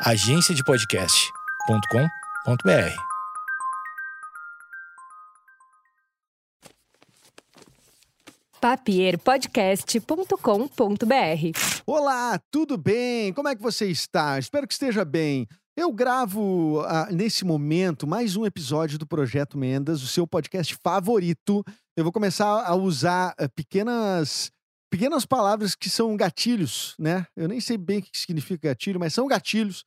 agenciadepodcast.com.br. papierpodcast.com.br. Olá, tudo bem? Como é que você está? Espero que esteja bem. Eu gravo ah, nesse momento mais um episódio do Projeto Mendas, o seu podcast favorito. Eu vou começar a usar ah, pequenas pequenas palavras que são gatilhos, né? Eu nem sei bem o que significa gatilho, mas são gatilhos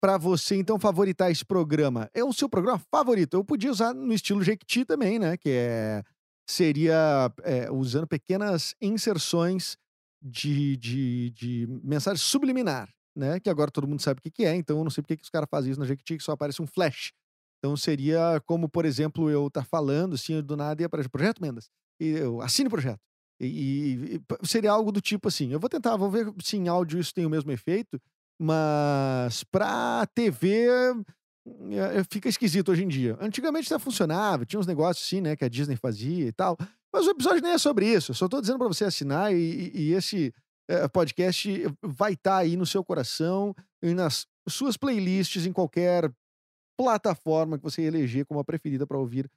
para você então favoritar esse programa. É o seu programa favorito. Eu podia usar no estilo Jequiti também, né? Que é seria é, usando pequenas inserções de, de, de mensagem subliminar, né? Que agora todo mundo sabe o que, que é, então eu não sei porque que os caras fazem isso na Jequiti, que só aparece um flash. Então seria como, por exemplo, eu estar tá falando assim, do nada e aparece Projeto Mendas. E eu assine o projeto. E, e, seria algo do tipo assim. Eu vou tentar, vou ver se em áudio isso tem o mesmo efeito, mas pra TV é, fica esquisito hoje em dia. Antigamente até funcionava, tinha uns negócios assim, né, que a Disney fazia e tal. Mas o episódio nem é sobre isso. Eu só tô dizendo para você assinar e, e esse é, podcast vai estar tá aí no seu coração e nas suas playlists em qualquer plataforma que você eleger como a preferida para ouvir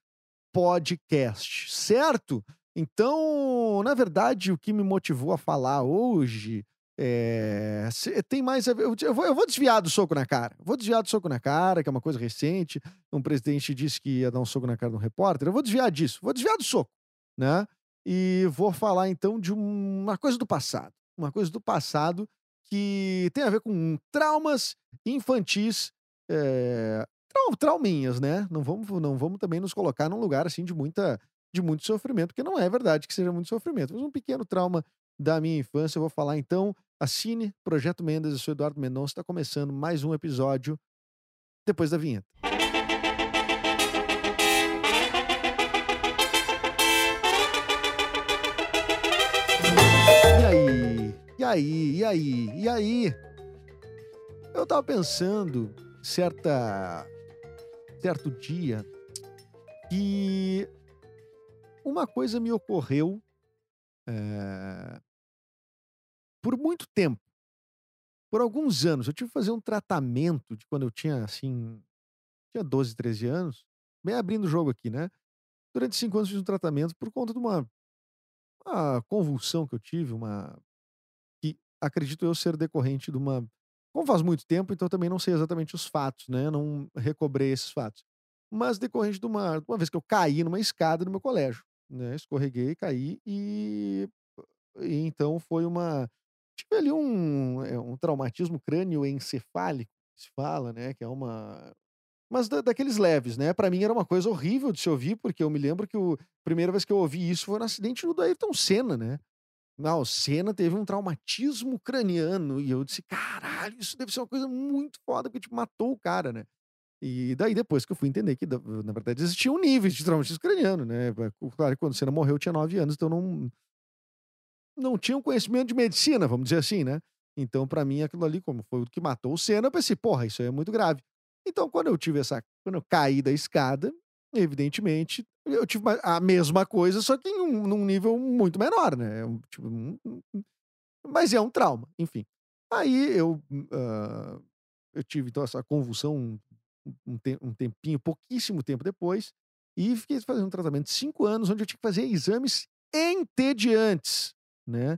podcast, certo? Então, na verdade, o que me motivou a falar hoje é, tem mais a ver. Eu vou, eu vou, desviar do soco na cara. Vou desviar do soco na cara, que é uma coisa recente. Um presidente disse que ia dar um soco na cara de um repórter. Eu vou desviar disso. Vou desviar do soco, né? E vou falar então de uma coisa do passado. Uma coisa do passado que tem a ver com traumas infantis. É, trauminhas, né? Não vamos, não vamos também nos colocar num lugar assim de muita de muito sofrimento, porque não é verdade que seja muito sofrimento, mas um pequeno trauma da minha infância. Eu vou falar então. Assine Projeto Mendes, eu sou Eduardo Mendonça, está começando mais um episódio depois da vinheta. E aí? E aí? E aí? Eu tava pensando certa certo dia que uma coisa me ocorreu é, por muito tempo, por alguns anos. Eu tive que fazer um tratamento de quando eu tinha, assim, tinha 12, 13 anos, bem abrindo o jogo aqui, né? Durante cinco anos fiz um tratamento por conta de uma, uma convulsão que eu tive, uma que acredito eu ser decorrente de uma como faz muito tempo, então também não sei exatamente os fatos, né? Eu não recobrei esses fatos. Mas decorrente de uma, uma vez que eu caí numa escada no meu colégio né? Escorreguei, caí e, e então foi uma tive ali um, é, um traumatismo crânioencefálico, que se fala, né? Que é uma mas da, daqueles leves, né? Para mim era uma coisa horrível de se ouvir, porque eu me lembro que a primeira vez que eu ouvi isso foi no acidente do Ayrton Senna, né? Não, o Senna teve um traumatismo craniano e eu disse, caralho, isso deve ser uma coisa muito foda, porque tipo, matou o cara, né? E daí depois que eu fui entender que, na verdade, existia um nível de traumatismo craniano, né? Claro que quando você morreu eu tinha nove anos, então não, não tinha um conhecimento de medicina, vamos dizer assim, né? Então, para mim, aquilo ali, como foi o que matou o Senna, eu pensei, porra, isso aí é muito grave. Então, quando eu tive essa. Quando eu caí da escada, evidentemente, eu tive a mesma coisa, só que em um, num nível muito menor, né? Tipo, mas é um trauma, enfim. Aí eu. Uh, eu tive então essa convulsão um, te um tempinho, pouquíssimo tempo depois, e fiquei fazendo um tratamento de cinco anos, onde eu tinha que fazer exames entediantes, né?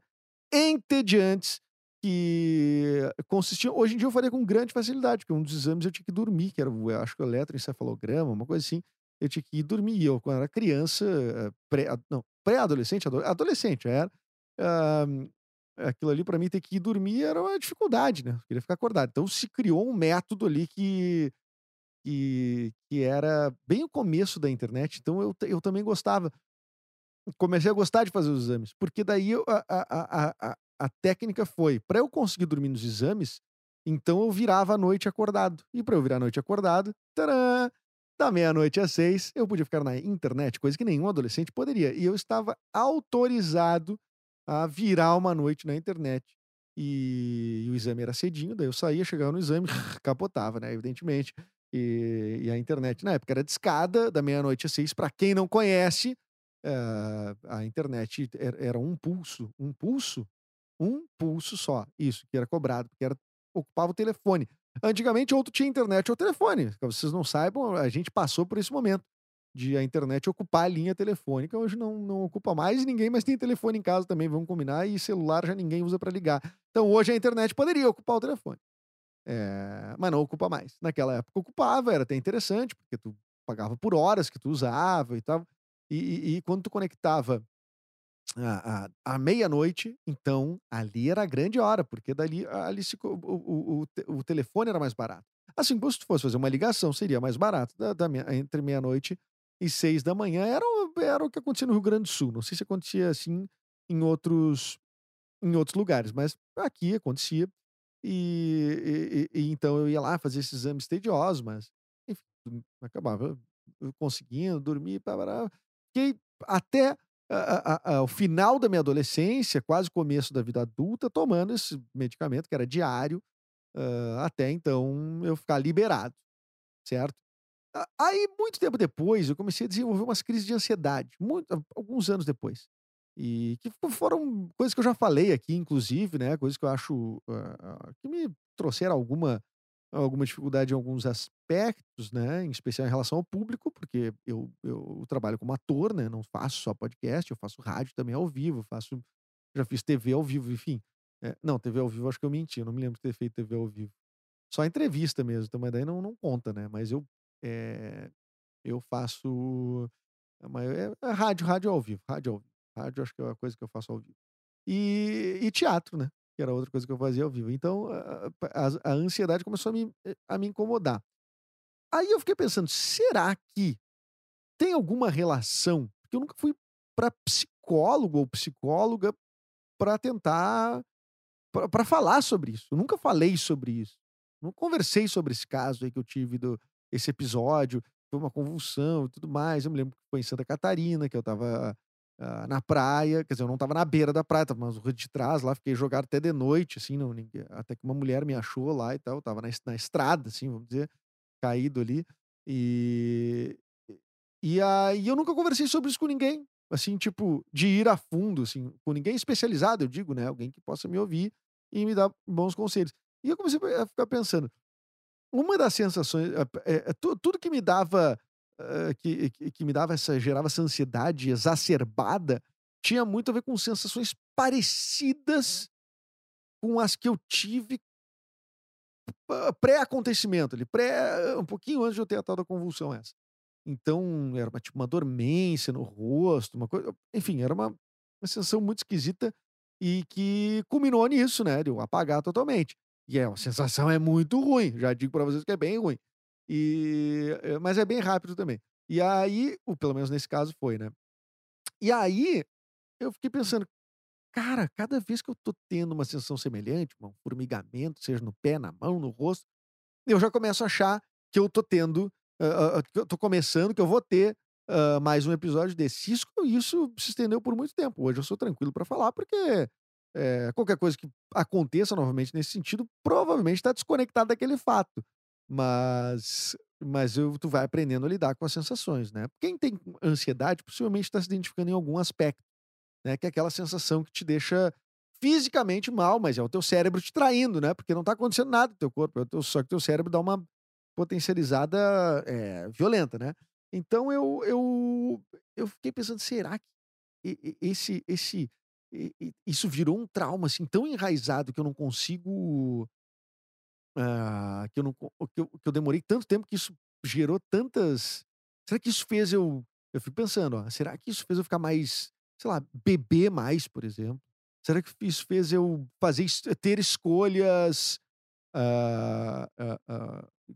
Entediantes, que consistiam. Hoje em dia eu faria com grande facilidade, porque um dos exames eu tinha que dormir, que era, acho que o eletroencefalograma, uma coisa assim. Eu tinha que ir dormir. Eu, quando era criança, eh, pré, não, pré-adolescente, adolescente, era. Uh, aquilo ali para mim ter que ir dormir era uma dificuldade, né? Eu queria ficar acordado. Então se criou um método ali que que, que era bem o começo da internet, então eu, eu também gostava. Comecei a gostar de fazer os exames, porque daí eu, a, a, a, a técnica foi: para eu conseguir dormir nos exames, então eu virava a noite acordado. E para eu virar a noite acordado, tcharam, da meia-noite às seis, eu podia ficar na internet, coisa que nenhum adolescente poderia. E eu estava autorizado a virar uma noite na internet. E, e o exame era cedinho, daí eu saía, chegava no exame, capotava, né? Evidentemente. E, e, a internet na época era de escada, da meia-noite às seis. Para quem não conhece, uh, a internet era, era, um pulso, um pulso, um pulso só. Isso, que era cobrado, porque era, ocupava o telefone. Antigamente, ou tu tinha internet ou telefone. Pra vocês não saibam, a gente passou por esse momento de a internet ocupar a linha telefônica. Hoje não, não ocupa mais ninguém mais tem telefone em casa também, vamos combinar, e celular já ninguém usa para ligar. Então hoje a internet poderia ocupar o telefone. É, mas não ocupa mais. Naquela época ocupava, era até interessante, porque tu pagava por horas que tu usava e tal. E, e, e quando tu conectava à, meia-noite, então ali era a grande hora, porque dali ali se, o, o, o, o telefone era mais barato. Assim, se tu fosse fazer uma ligação, seria mais barato. Da, da entre meia-noite e seis da manhã era, era o que acontecia no Rio Grande do Sul. Não sei se acontecia assim em outros, em outros lugares, mas aqui acontecia. E, e, e, então eu ia lá fazer esses exames tediosos, mas enfim, acabava conseguindo dormir. Fiquei até a, a, a, o final da minha adolescência, quase começo da vida adulta, tomando esse medicamento que era diário, uh, até então eu ficar liberado, certo? Aí, muito tempo depois, eu comecei a desenvolver umas crises de ansiedade, muito, alguns anos depois. E que foram coisas que eu já falei aqui, inclusive, né? Coisas que eu acho uh, que me trouxeram alguma, alguma dificuldade em alguns aspectos, né? Em especial em relação ao público, porque eu, eu trabalho como ator, né? Não faço só podcast, eu faço rádio também ao vivo, faço, já fiz TV ao vivo, enfim. É, não, TV ao vivo acho que eu menti, eu não me lembro de ter feito TV ao vivo. Só entrevista mesmo, então, mas daí não, não conta, né? Mas eu é, eu faço. É, é, rádio, rádio ao vivo. Rádio ao vivo. Rádio acho que é uma coisa que eu faço ao vivo. E, e teatro, né? Que era outra coisa que eu fazia ao vivo. Então a, a, a ansiedade começou a me, a me incomodar. Aí eu fiquei pensando, será que tem alguma relação? Porque eu nunca fui para psicólogo ou psicóloga para tentar para falar sobre isso. Eu nunca falei sobre isso. Não conversei sobre esse caso aí que eu tive do, esse episódio, foi uma convulsão e tudo mais. Eu me lembro que foi em Santa Catarina, que eu tava uh, na praia, quer dizer, eu não tava na beira da praia, tava ruas de trás lá, fiquei jogado até de noite, assim, não, ninguém, até que uma mulher me achou lá e tal, eu tava na, na estrada, assim, vamos dizer, caído ali. E, e aí eu nunca conversei sobre isso com ninguém, assim, tipo, de ir a fundo, assim, com ninguém especializado, eu digo, né? Alguém que possa me ouvir e me dar bons conselhos. E eu comecei a ficar pensando, uma das sensações, é, é, tudo que me dava, uh, que, que, que, me dava essa, gerava essa ansiedade exacerbada, tinha muito a ver com sensações parecidas com as que eu tive pré-acontecimento, ali, pré, um pouquinho antes de eu ter a tal da convulsão essa. Então, era uma, tipo, uma dormência no rosto, uma coisa. Enfim, era uma, uma sensação muito esquisita e que culminou nisso, né? De eu apagar totalmente. E é, a sensação é muito ruim. Já digo para vocês que é bem ruim. E, eh, mas é bem rápido também. E aí, ou pelo menos nesse caso foi, né? E aí, eu fiquei pensando, cara, cada vez que eu tô tendo uma sensação semelhante, um formigamento, seja no pé, na mão, no rosto, eu já começo a achar que eu tô tendo, uh, uh, que eu tô começando, que eu vou ter uh, mais um episódio desse. Isso, isso se estendeu por muito tempo. Hoje eu sou tranquilo para falar, porque é, qualquer coisa que aconteça novamente nesse sentido, provavelmente está desconectado daquele fato. Mas, mas eu, tu vai aprendendo a lidar com as sensações, né? Quem tem ansiedade possivelmente está se identificando em algum aspecto, né? Que é aquela sensação que te deixa fisicamente mal, mas é o teu cérebro te traindo, né? Porque não está acontecendo nada no teu corpo, é teu, só que teu cérebro dá uma potencializada é, violenta, né? Então eu, eu, eu fiquei pensando, será que esse, esse isso virou um trauma, assim, tão enraizado que eu não consigo. Ah, que, eu não, que, eu, que eu demorei tanto tempo que isso gerou tantas. Será que isso fez eu. Eu fico pensando, ó, será que isso fez eu ficar mais, sei lá, beber mais, por exemplo? Será que isso fez eu fazer ter escolhas uh, uh, uh,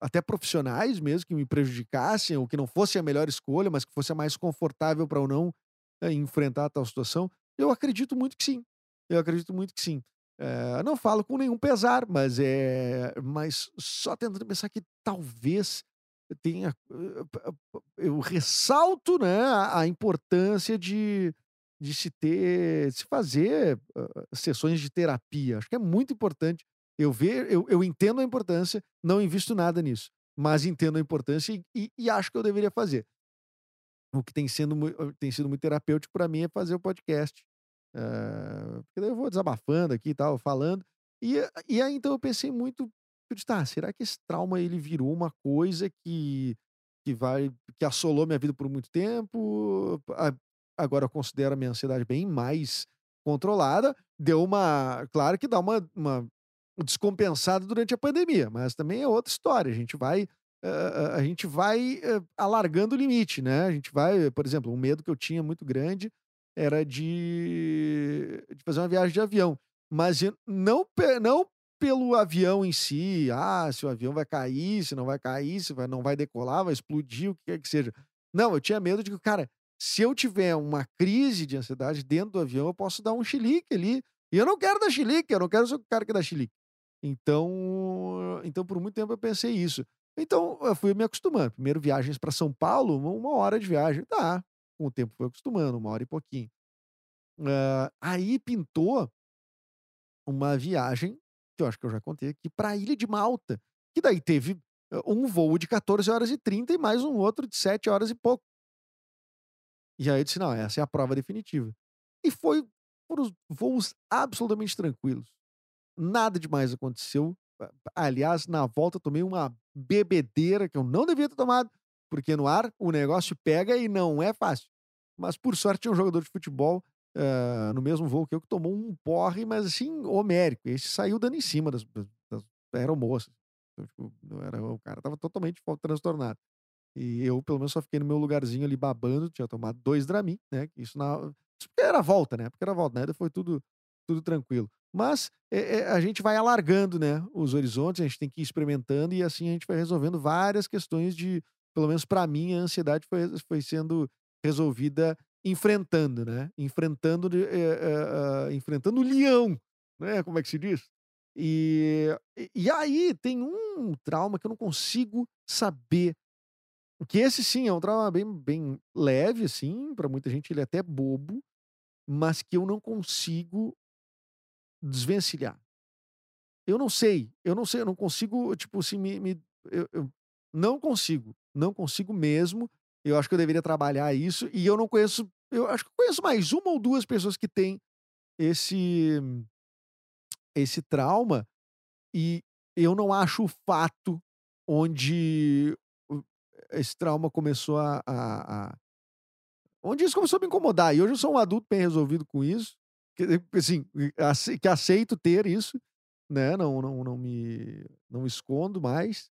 até profissionais mesmo que me prejudicassem ou que não fosse a melhor escolha, mas que fosse a mais confortável para eu não eh, enfrentar tal situação? Eu acredito muito que sim. Eu acredito muito que sim. Eh, não falo com nenhum pesar, mas é, mas só tentando pensar que talvez tenha, eh, eu ressalto, né, a, importância de, de se ter, de se fazer uh, sessões de terapia. Acho que é muito importante. Eu ver, eu, eu entendo a importância, não invisto nada nisso, mas entendo a importância e, e, e acho que eu deveria fazer o que tem, sendo, tem sido muito terapêutico para mim é fazer o podcast. Uh, porque daí eu vou desabafando aqui e tal, falando. E, e aí então eu pensei muito tá, será que esse trauma ele virou uma coisa que, que vai que assolou minha vida por muito tempo? A- Agora eu considero a minha ansiedade bem mais controlada. Deu uma, claro que dá uma, uma descompensada durante a pandemia, mas também é outra história. A gente vai a, a- gente vai eh, alargando o limite, né? A gente vai, por exemplo, um medo que eu tinha muito grande era de, de fazer uma viagem de avião, mas não, não pelo avião em si, ah, se o avião vai cair, se não vai cair, se vai, não vai decolar, vai explodir, o que quer que seja. Não, eu tinha medo de que, cara, se eu tiver uma crise de ansiedade dentro do avião, eu posso dar um chilique ali. E eu não quero dar chilique, eu não quero ser o cara que dá chilique. Então, então por muito tempo eu pensei isso. Então, eu fui me acostumando. Primeiro, viagens para São Paulo, uma hora de viagem. Tá, com o tempo fui acostumando, uma hora e pouquinho. Ah, aí pintou uma viagem, que eu acho que eu já contei aqui, para a Ilha de Malta, que daí teve eh, um voo de 14 horas e 30 e mais um outro de 7 horas e pouco. E aí eu disse: não, essa é a prova definitiva. E foi foram voos absolutamente tranquilos. Nada demais aconteceu. A- Aliás, na volta tomei uma bebedeira que eu não devia ter tomado, porque no ar o negócio pega e não é fácil. Mas por sorte tinha um jogador de futebol ah, no mesmo voo que eu que tomou um porre, mas assim, homérico. Esse saiu dando em cima das, das, aeromoças. Então, tipo, não era, o cara tava totalmente transtornado. E eu, pelo menos, só fiquei no meu lugarzinho ali babando, tinha tomado dois Dramin, né? Isso, na, isso porque era volta, né? Porque era volta, né? Foi tudo, tudo tranquilo. Mas é, é, a gente vai alargando, né? Os horizontes, a gente tem que ir experimentando e assim a gente vai resolvendo várias questões de, pelo menos para mim, a ansiedade foi, foi sendo resolvida enfrentando, né? Enfrentando, é, é, é, enfrentando o leão, né? Como é que se diz? E, e aí tem um trauma que eu não consigo saber que esse sim é um trauma bem bem leve, assim, pra muita gente ele é até bobo, mas que eu não consigo desvencilhar. Eu não sei, eu não sei, eu não consigo, tipo assim, me me eu eu não consigo, não consigo mesmo. Eu acho que eu deveria trabalhar isso e eu não conheço eu acho que eu conheço mais uma ou 2 pessoas que têm esse esse trauma e eu não acho o fato onde esse trauma começou a a a onde isso começou a me incomodar. E hoje eu sou um adulto bem resolvido com isso, que assim, que aceito ter isso, né, não não não me não escondo mais,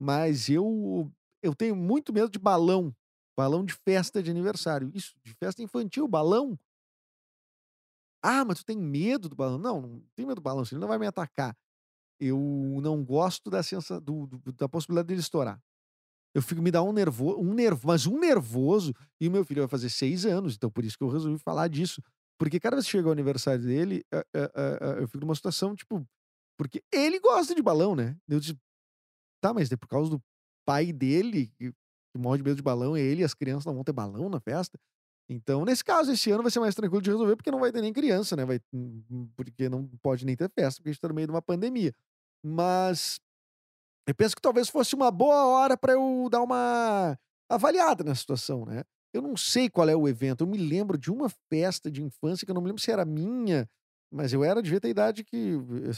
mas eu eu tenho muito medo de balão, balão de festa de aniversário. Isso, de festa infantil, balão. "Ah, mas tu tem medo do balão?" Não, não tenho medo do balão, ele não vai me atacar. Eu não gosto da sensa do do da possibilidade dele estourar. Eu fico me dá um nervo um nervo mas um nervoso, e o meu filho vai fazer 6 anos, então por isso que eu resolvi falar disso. Porque cada vez que chega o aniversário dele, eh eh eh, eu fico numa situação, tipo porque ele gosta de balão, né. Eu disse: "Tá, mas é por causa do pai dele que morre de medo de balão, ele e as crianças não vão ter balão na festa?" Então, nesse caso, esse ano vai ser mais tranquilo de resolver, porque não vai ter nem criança, né, vai hum hum, porque não pode nem ter festa, porque a gente tá no meio de uma pandemia. Mas eu penso que talvez fosse uma boa hora para eu dar uma avaliada na situação, né. Eu não sei qual é o evento, eu me lembro de uma festa de infância que eu não me lembro se era minha, mas eu era devia ter idade que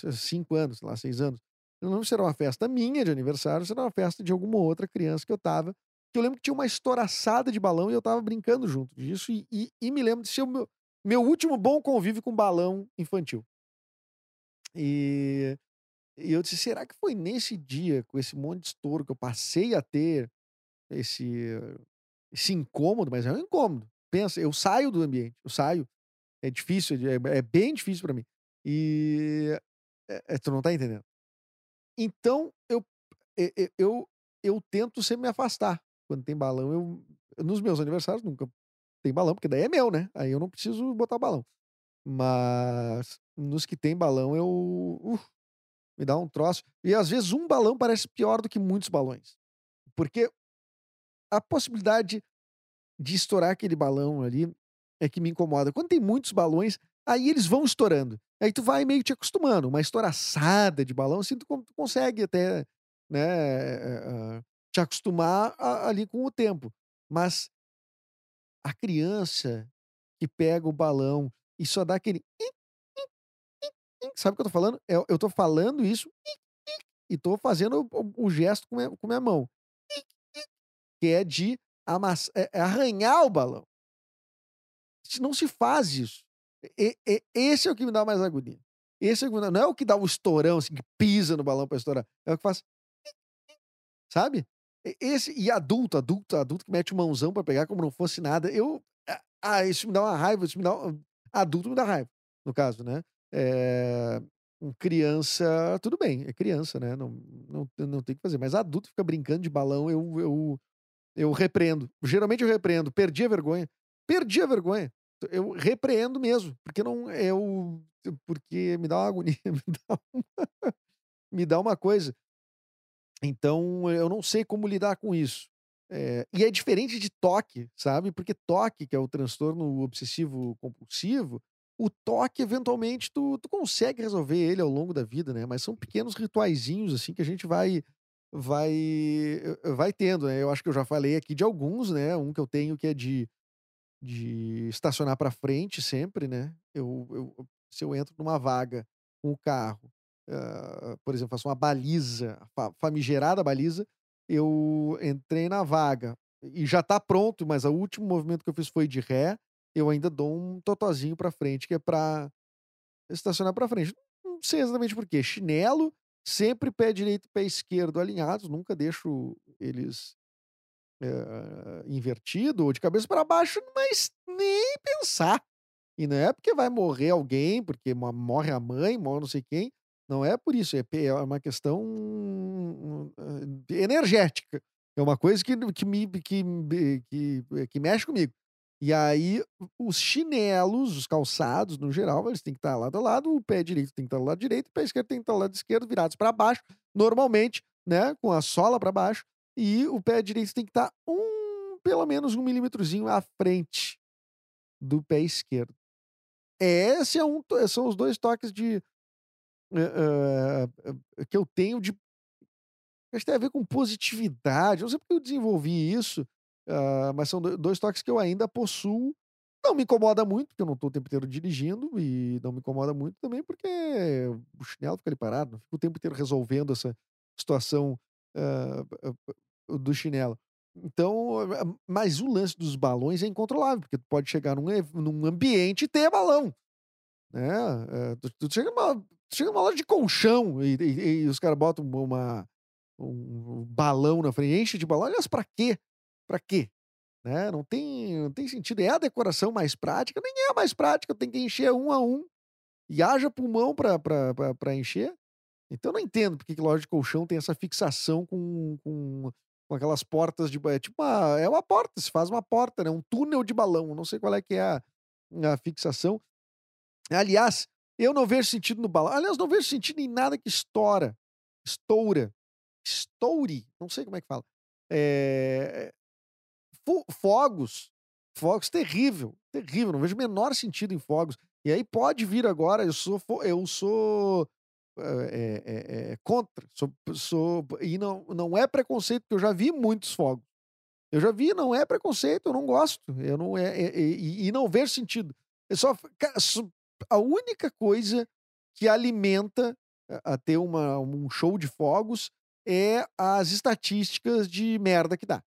eh, 5 anos, sei lá, 6 anos. Não lembro se era uma festa minha de aniversário, ou se era uma festa de alguma outra criança que eu estava, que eu lembro que tinha uma estouraçada de balão e eu estava brincando junto disso e e e me lembro de ser o meu meu último bom convívio com balão infantil. E e eu disse: "Será que foi nesse dia, com esse monte de estouro, que eu passei a ter esse esse incômodo?" Mas é um incômodo. Pensa, eu saio do ambiente, eu saio. É difícil, é é bem difícil pra mim. E, eh eh, tu não tá entendendo. Então eu e e eu eu tento sempre me afastar. Quando tem balão, eu nos meus aniversários nunca tem balão, porque daí é meu, né, aí eu não preciso botar balão. Mas nos que tem balão eu, uh, me dá um troço. E às vezes um balão parece pior do que muitos balões. Porque a possibilidade de estourar aquele balão ali é que me incomoda. Quando tem muitos balões, aí eles vão estourando. Aí tu vai meio te acostumando. Uma estouraçada de balão, assim, tu con tu consegue até, né, eh eh, te acostumar a ali com o tempo. Mas a criança que pega o balão e só dá aquele sabe o que eu tô falando? Eu eu tô falando isso e tô fazendo o, gesto com com minha mão. Que é de é, é arranhar o balão. Não se faz isso. E, e, esse é o que me dá mais agonia. Esse é o que me dá, não é o que dá o estourão, assim, que pisa no balão para estourar. É o que faz. Sabe? Esse, e adulto, adulto, adulto que mete o mãozão para pegar como não fosse nada. Eu. Ah, isso me dá uma raiva, isso me dá. Adulto me dá raiva, no caso, né? É, criança, tudo bem, é criança, né? Não, não, não tem que fazer. Mas adulto fica brincando de balão, eu, eu, eu repreendo. Geralmente eu repreendo. Perdi a vergonha. Perdi a vergonha. Eu repreendo mesmo, porque não eu porque me dá uma agonia, me dá uma, me dá uma coisa. Então eu não sei como lidar com isso. É, e é diferente de toque, sabe? Porque toque, que é o transtorno obsessivo compulsivo, o toque, eventualmente, tu, tu consegue resolver ele ao longo da vida, né? Mas são pequenos rituaizinhos, assim, que a gente vai vai vai tendo, né? Eu acho que eu já falei aqui de alguns, né? Um que eu tenho que é de, de estacionar para frente sempre, né? Eu, eu, se eu entro numa vaga com o carro, uh, por exemplo, faço uma baliza, famigerada baliza, eu entrei na vaga e já tá pronto, mas o último movimento que eu fiz foi de ré, eu ainda dou um totozinho para frente, que é para estacionar para frente. Não sei exatamente por quê. Chinelo, sempre pé direito e pé esquerdo alinhados, nunca deixo eles é, invertido ou de cabeça para baixo, mas nem pensar. E não é porque vai morrer alguém, porque morre a mãe, morre não sei quem. Não é por isso, é, é uma questão energética. É uma coisa que, que, me, que, que, que mexe comigo. E aí, os chinelos, os calçados, no geral, eles têm que estar lado a lado, o pé direito tem que estar do lado direito, o pé esquerdo tem que estar do lado esquerdo, virados para baixo, normalmente, né, com a sola para baixo, e o pé direito tem que estar um, pelo menos um milímetrozinho à frente do pé esquerdo. Esse é um, são os dois toques de uh, que eu tenho de acho que tem a ver com positividade. Não sei porque eu desenvolvi isso, Uh, mas são dois toques que eu ainda possuo. Não me incomoda muito, porque eu não estou o tempo inteiro dirigindo, e não me incomoda muito também porque o chinelo fica ali parado, não fico o tempo inteiro resolvendo essa situação uh, do chinelo. Então, mas o lance dos balões é incontrolável, porque tu pode chegar num, num ambiente e ter balão. Né? Uh, tu, tu, chega numa, tu chega numa loja de colchão e, e, e os caras botam uma, um, balão na frente, enche de balão. Aliás, pra quê? Para quê? Né? Não, tem, não tem sentido. É a decoração mais prática? Nem é a mais prática. Tem que encher um a um. E haja pulmão para encher. Então não entendo porque que loja de colchão tem essa fixação com, com, com aquelas portas de. É tipo uma, é uma porta, se faz uma porta, né? Um túnel de balão. Não sei qual é que é a, a fixação. Aliás, eu não vejo sentido no balão. Aliás, não vejo sentido em nada que estoura. Estoura. Estoure. Não sei como é que fala. É, fogos. Fogos, terrível. Terrível. Não vejo o menor sentido em fogos. E aí pode vir agora, eu sou. Eu sou. É, é, é, contra. Sou, sou, e não, não é preconceito, porque eu já vi muitos fogos. Eu já vi, não é preconceito, eu não gosto. Eu não, é, é e, e, não vejo sentido. É só, a única coisa que alimenta a ter uma, um show de fogos é as estatísticas de merda que dá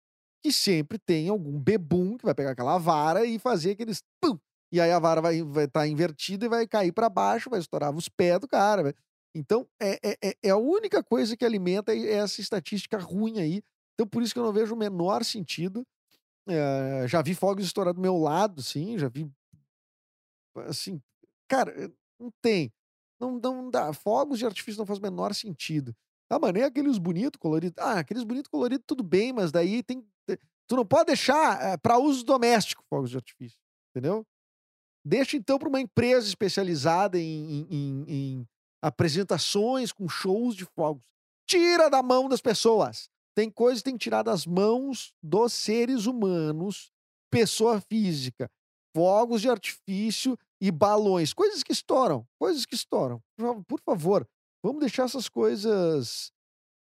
que sempre tem algum bebum que vai pegar aquela vara e fazer aqueles pum, e aí a vara vai estar vai tá invertida e vai cair para baixo, vai estourar os pés do cara. Vai. Então, é, é, é a única coisa que alimenta essa estatística ruim aí. Então, por isso que eu não vejo o menor sentido. É, já vi fogos estourar do meu lado, sim, já vi. Assim, cara, eh, não tem. Não, não dá. Fogos de artifício não faz o menor sentido. Ah, mas nem aqueles bonitos, coloridos. Ah, aqueles bonitos coloridos, tudo bem, mas daí tem Tu não pode deixar é, eh, para uso doméstico fogos de artifício, entendeu? Deixa então para uma empresa especializada em, em, em, apresentações com shows de fogos. Tira da mão das pessoas. Tem coisas que tem que tirar das mãos dos seres humanos, pessoa física. Fogos de artifício e balões, coisas que estouram, coisas que estouram. Por favor, vamos deixar essas coisas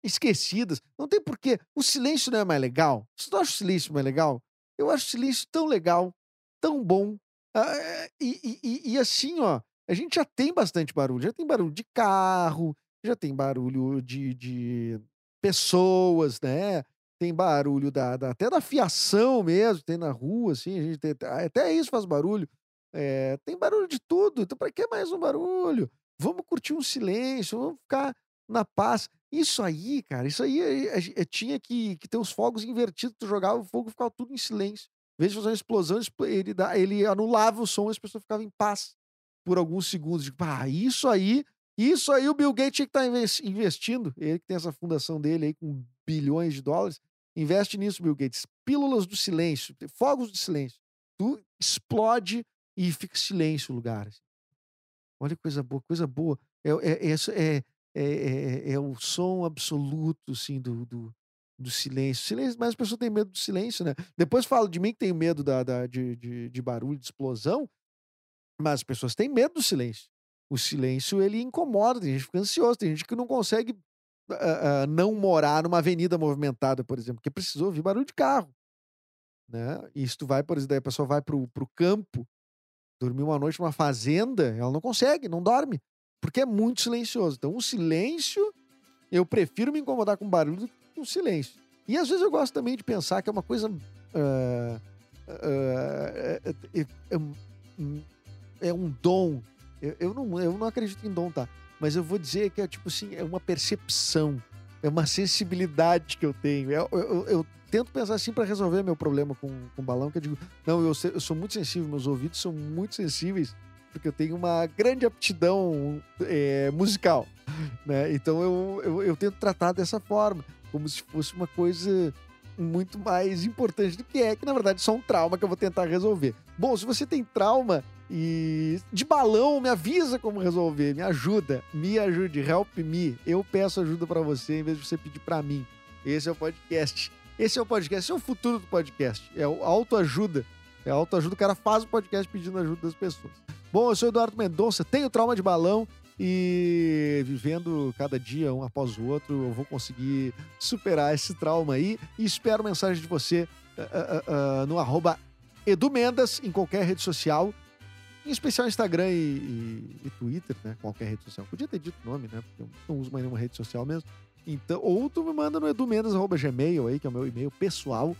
esquecidas. Não tem porquê. O silêncio não é mais legal. Você não acha o silêncio mais legal? Eu acho o silêncio tão legal, tão bom. Ah, e, e, e, assim, ó, a gente já tem bastante barulho. Já tem barulho de carro, já tem barulho de, de pessoas, né? Tem barulho da, da- até da fiação mesmo, tem na rua, assim, a gente tem, até isso faz barulho. É, tem barulho de tudo, então para que mais um barulho? Vamos curtir um silêncio, vamos ficar na paz. Isso aí, cara, isso aí é- é- tinha que, que ter os fogos invertidos, tu jogava o fogo ficava tudo em silêncio. Em vez de fazer uma explosão, expl- ele, dá, ele anulava o som e as pessoas ficavam em paz por alguns segundos. Tipo, ah, isso aí, isso aí o Bill Gates tinha que estar investindo. Ele que tem essa fundação dele aí com bilhões de dólares. Investe nisso, Bill Gates. Pílulas do silêncio, fogos de silêncio. Tu explode e fica silêncio o lugar. assim. Olha coisa boa, coisa boa. É, é, é, é, é, é- é o som absoluto, assim, do, do, do silêncio. Silêncio, mas as pessoas têm medo do silêncio, né? Depois falo de mim que tenho medo da, da- de, de, de barulho, de explosão, mas as pessoas têm medo do silêncio. O silêncio, ele incomoda, tem gente que fica ansioso, tem gente que não consegue ah, ah, não morar numa avenida movimentada, por exemplo, porque precisou ouvir barulho de carro, né? E se tu vai, por exemplo, a pessoa vai pro, pro campo, dormir uma noite numa fazenda, ela não consegue, não dorme, porque é muito silencioso. Então, o silêncio, eu prefiro me incomodar com barulho do que com silêncio. E às vezes eu gosto também de pensar que é uma coisa. ah, ah, é, é- é um- é dom. Eu, eu não, eu não acredito em dom, tá? Mas eu vou dizer que é tipo assim, é uma percepção, é uma sensibilidade que eu tenho. Eu, eu- eu- eu tento pensar assim para resolver meu problema com, com balão, que eu digo, não, eu, eu sou muito sensível, meus ouvidos são muito sensíveis, porque eu tenho uma grande aptidão é, musical, né? Então eu, eu, eu tento tratar dessa forma, como se fosse uma coisa muito mais importante do que é, que na verdade é só um trauma que eu vou tentar resolver. Bom, se você tem trauma e de balão, me avisa como resolver, me ajuda, me ajude, help me. Eu peço ajuda pra você em vez de você pedir pra mim. Esse é o podcast. Esse é o podcast, esse é o futuro do podcast. É o autoajuda. É autoajuda, o cara faz o podcast pedindo ajuda das pessoas. Bom, eu sou Eduardo Mendonça, tenho trauma de balão e vivendo cada dia um após o outro, eu vou conseguir superar esse trauma aí e espero mensagem de você ah, ah, ah, no arroba em qualquer rede social, em especial Instagram e, e- e Twitter, né? Qualquer rede social. Podia ter dito nome, né? Porque eu não uso mais nenhuma rede social mesmo. Então, ou tu me manda no edumendas.gmail aí, que é o meu e-mail pessoal.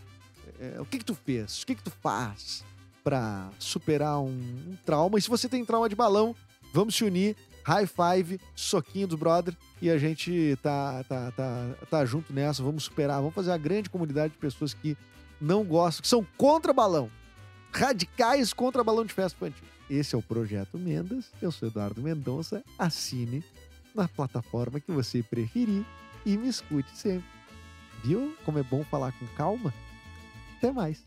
É, o que que tu fez? O que que tu faz pra superar um, um trauma? E se você tem trauma de balão, vamos se unir. High five, soquinho dos brother. E a gente tá, tá, tá, tá junto nessa. Vamos superar. Vamos fazer a grande comunidade de pessoas que não gostam, que são contra balão. Radicais contra balão de festa infantil. Esse é o Projeto Mendas. Eu sou Eduardo Mendonça. Assine na plataforma que você preferir e me escute sempre. Viu como é bom falar com calma? Até mais.